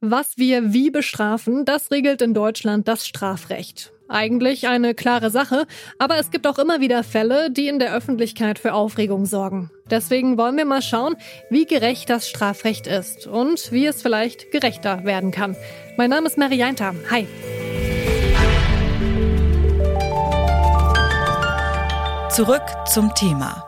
Was wir wie bestrafen, das regelt in Deutschland das Strafrecht. Eigentlich eine klare Sache, aber es gibt auch immer wieder Fälle, die in der Öffentlichkeit für Aufregung sorgen. Deswegen wollen wir mal schauen, wie gerecht das Strafrecht ist und wie es vielleicht gerechter werden kann. Mein Name ist Mary Jainter. Hi. Zurück zum Thema.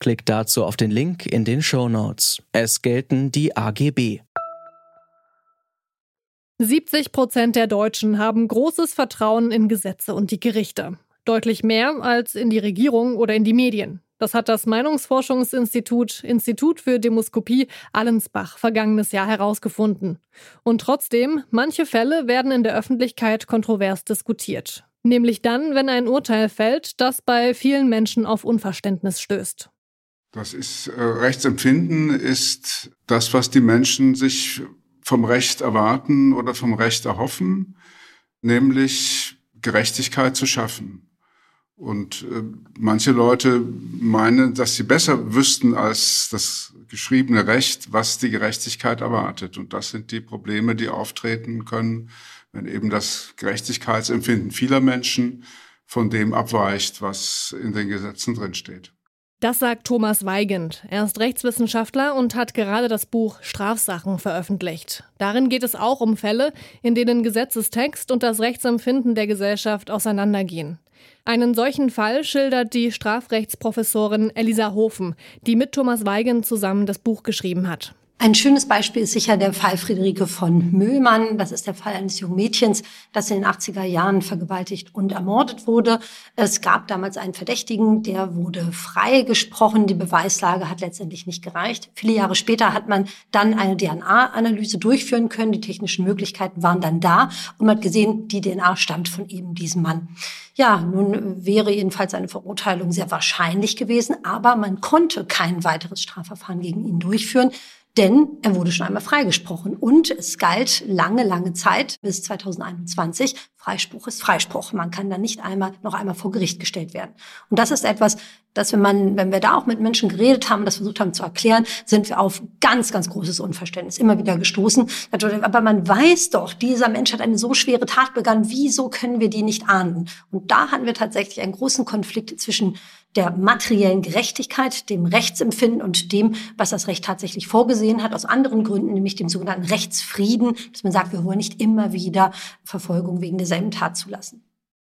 Klickt dazu auf den Link in den Show Notes. Es gelten die AGB. 70 Prozent der Deutschen haben großes Vertrauen in Gesetze und die Gerichte. Deutlich mehr als in die Regierung oder in die Medien. Das hat das Meinungsforschungsinstitut Institut für Demoskopie Allensbach vergangenes Jahr herausgefunden. Und trotzdem, manche Fälle werden in der Öffentlichkeit kontrovers diskutiert. Nämlich dann, wenn ein Urteil fällt, das bei vielen Menschen auf Unverständnis stößt. Das ist äh, Rechtsempfinden ist das, was die Menschen sich vom Recht erwarten oder vom Recht erhoffen, nämlich Gerechtigkeit zu schaffen. Und äh, manche Leute meinen, dass sie besser wüssten als das geschriebene Recht, was die Gerechtigkeit erwartet. Und das sind die Probleme, die auftreten können, wenn eben das Gerechtigkeitsempfinden vieler Menschen von dem abweicht, was in den Gesetzen drinsteht. Das sagt Thomas Weigand. Er ist Rechtswissenschaftler und hat gerade das Buch Strafsachen veröffentlicht. Darin geht es auch um Fälle, in denen Gesetzestext und das Rechtsempfinden der Gesellschaft auseinandergehen. Einen solchen Fall schildert die Strafrechtsprofessorin Elisa Hofen, die mit Thomas Weigand zusammen das Buch geschrieben hat. Ein schönes Beispiel ist sicher der Fall Friederike von Müllmann. Das ist der Fall eines jungen Mädchens, das in den 80er Jahren vergewaltigt und ermordet wurde. Es gab damals einen Verdächtigen, der wurde freigesprochen. Die Beweislage hat letztendlich nicht gereicht. Viele Jahre später hat man dann eine DNA-Analyse durchführen können. Die technischen Möglichkeiten waren dann da und man hat gesehen, die DNA stammt von eben diesem Mann. Ja, nun wäre jedenfalls eine Verurteilung sehr wahrscheinlich gewesen, aber man konnte kein weiteres Strafverfahren gegen ihn durchführen denn er wurde schon einmal freigesprochen und es galt lange, lange Zeit bis 2021. Freispruch ist Freispruch. Man kann dann nicht einmal noch einmal vor Gericht gestellt werden. Und das ist etwas, dass wenn man, wenn wir da auch mit Menschen geredet haben, das versucht haben zu erklären, sind wir auf ganz, ganz großes Unverständnis immer wieder gestoßen. Aber man weiß doch, dieser Mensch hat eine so schwere Tat begangen. Wieso können wir die nicht ahnden? Und da hatten wir tatsächlich einen großen Konflikt zwischen der materiellen Gerechtigkeit, dem Rechtsempfinden und dem, was das Recht tatsächlich vorgesehen hat, aus anderen Gründen, nämlich dem sogenannten Rechtsfrieden, dass man sagt, wir wollen nicht immer wieder Verfolgung wegen derselben Tat zulassen.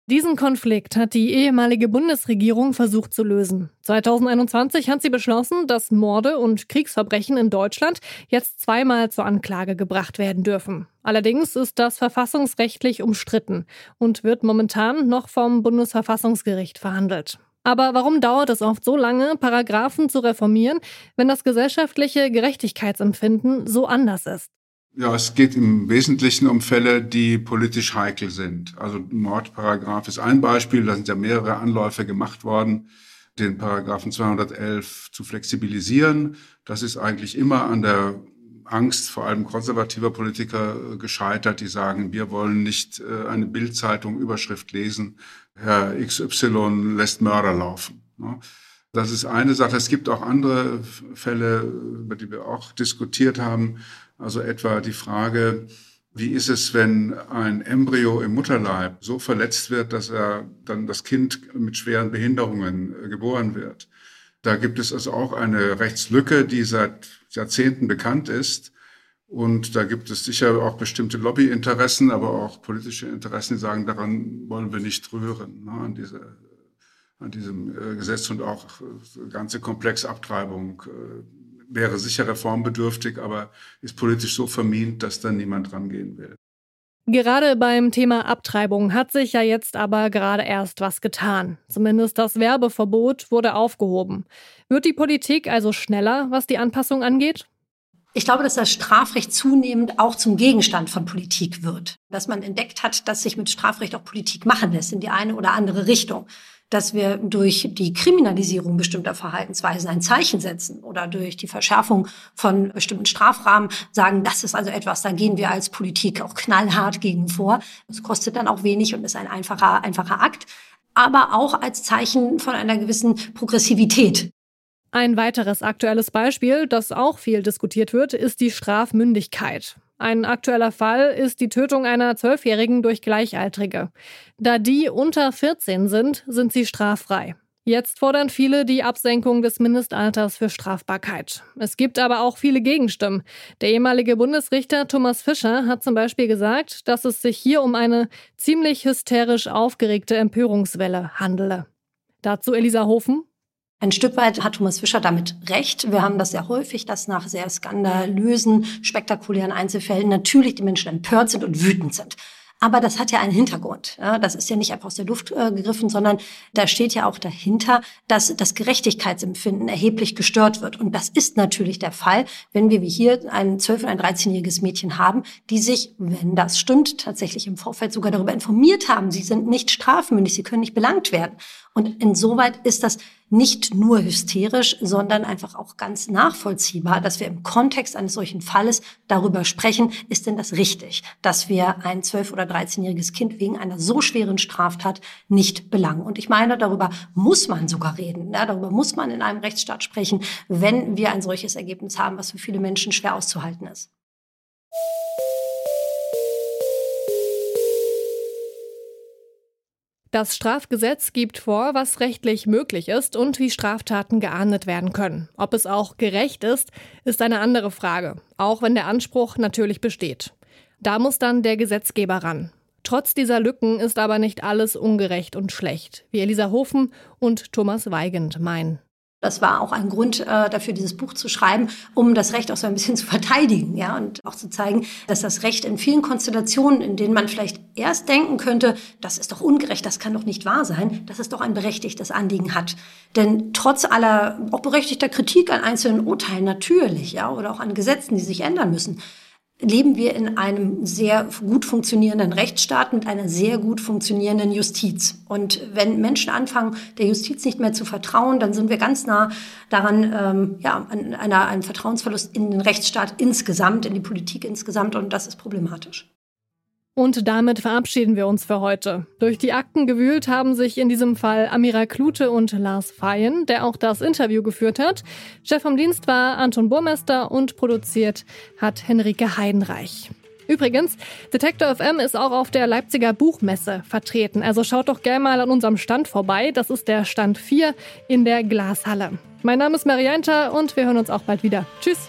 Diesen Konflikt hat die ehemalige Bundesregierung versucht zu lösen. 2021 hat sie beschlossen, dass Morde und Kriegsverbrechen in Deutschland jetzt zweimal zur Anklage gebracht werden dürfen. Allerdings ist das verfassungsrechtlich umstritten und wird momentan noch vom Bundesverfassungsgericht verhandelt. Aber warum dauert es oft so lange, Paragraphen zu reformieren, wenn das gesellschaftliche Gerechtigkeitsempfinden so anders ist? Ja, es geht im Wesentlichen um Fälle, die politisch heikel sind. Also Mordparagraph ist ein Beispiel, da sind ja mehrere Anläufe gemacht worden, den Paragraphen 211 zu flexibilisieren. Das ist eigentlich immer an der Angst vor allem konservativer Politiker gescheitert, die sagen, wir wollen nicht äh, eine Bildzeitung Überschrift lesen, Herr XY lässt Mörder laufen. Ne? Das ist eine Sache. Es gibt auch andere Fälle, über die wir auch diskutiert haben. Also etwa die Frage, wie ist es, wenn ein Embryo im Mutterleib so verletzt wird, dass er dann das Kind mit schweren Behinderungen äh, geboren wird? Da gibt es also auch eine Rechtslücke, die seit Jahrzehnten bekannt ist. Und da gibt es sicher auch bestimmte Lobbyinteressen, aber auch politische Interessen, die sagen, daran wollen wir nicht rühren, ne, an, diese, an diesem äh, Gesetz und auch äh, ganze Komplex Abtreibung äh, wäre sicher reformbedürftig, aber ist politisch so vermint, dass da niemand rangehen will. Gerade beim Thema Abtreibung hat sich ja jetzt aber gerade erst was getan. Zumindest das Werbeverbot wurde aufgehoben. Wird die Politik also schneller, was die Anpassung angeht? Ich glaube, dass das Strafrecht zunehmend auch zum Gegenstand von Politik wird. Dass man entdeckt hat, dass sich mit Strafrecht auch Politik machen lässt in die eine oder andere Richtung dass wir durch die Kriminalisierung bestimmter Verhaltensweisen ein Zeichen setzen oder durch die Verschärfung von bestimmten Strafrahmen sagen, das ist also etwas, da gehen wir als Politik auch knallhart gegen vor. Das kostet dann auch wenig und ist ein einfacher, einfacher Akt, aber auch als Zeichen von einer gewissen Progressivität. Ein weiteres aktuelles Beispiel, das auch viel diskutiert wird, ist die Strafmündigkeit. Ein aktueller Fall ist die Tötung einer Zwölfjährigen durch Gleichaltrige. Da die unter 14 sind, sind sie straffrei. Jetzt fordern viele die Absenkung des Mindestalters für Strafbarkeit. Es gibt aber auch viele Gegenstimmen. Der ehemalige Bundesrichter Thomas Fischer hat zum Beispiel gesagt, dass es sich hier um eine ziemlich hysterisch aufgeregte Empörungswelle handele. Dazu Elisa Hofen. Ein Stück weit hat Thomas Fischer damit recht. Wir haben das sehr häufig, dass nach sehr skandalösen, spektakulären Einzelfällen natürlich die Menschen empört sind und wütend sind. Aber das hat ja einen Hintergrund. Ja, das ist ja nicht einfach aus der Luft äh, gegriffen, sondern da steht ja auch dahinter, dass das Gerechtigkeitsempfinden erheblich gestört wird. Und das ist natürlich der Fall, wenn wir wie hier ein 12- und ein 13-jähriges Mädchen haben, die sich, wenn das stimmt, tatsächlich im Vorfeld sogar darüber informiert haben, sie sind nicht strafmündig, sie können nicht belangt werden. Und insoweit ist das nicht nur hysterisch, sondern einfach auch ganz nachvollziehbar, dass wir im Kontext eines solchen Falles darüber sprechen, ist denn das richtig, dass wir ein 12- oder 13-jähriges Kind wegen einer so schweren Straftat nicht belangen. Und ich meine, darüber muss man sogar reden. Ja, darüber muss man in einem Rechtsstaat sprechen, wenn wir ein solches Ergebnis haben, was für viele Menschen schwer auszuhalten ist. Das Strafgesetz gibt vor, was rechtlich möglich ist und wie Straftaten geahndet werden können. Ob es auch gerecht ist, ist eine andere Frage, auch wenn der Anspruch natürlich besteht. Da muss dann der Gesetzgeber ran. Trotz dieser Lücken ist aber nicht alles ungerecht und schlecht, wie Elisa Hofen und Thomas Weigand meinen. Das war auch ein Grund äh, dafür, dieses Buch zu schreiben, um das Recht auch so ein bisschen zu verteidigen, ja, und auch zu zeigen, dass das Recht in vielen Konstellationen, in denen man vielleicht erst denken könnte, das ist doch ungerecht, das kann doch nicht wahr sein, dass es doch ein berechtigtes Anliegen hat. Denn trotz aller auch berechtigter Kritik an einzelnen Urteilen natürlich, ja, oder auch an Gesetzen, die sich ändern müssen, leben wir in einem sehr gut funktionierenden Rechtsstaat mit einer sehr gut funktionierenden Justiz. Und wenn Menschen anfangen, der Justiz nicht mehr zu vertrauen, dann sind wir ganz nah daran, ähm, ja, an einer, einem Vertrauensverlust in den Rechtsstaat insgesamt, in die Politik insgesamt. Und das ist problematisch. Und damit verabschieden wir uns für heute. Durch die Akten gewühlt haben sich in diesem Fall Amira Klute und Lars Feyen, der auch das Interview geführt hat. Chef vom Dienst war Anton Burmester und produziert hat Henrike Heidenreich. Übrigens, Detector FM ist auch auf der Leipziger Buchmesse vertreten. Also schaut doch gerne mal an unserem Stand vorbei. Das ist der Stand 4 in der Glashalle. Mein Name ist Marianta und wir hören uns auch bald wieder. Tschüss!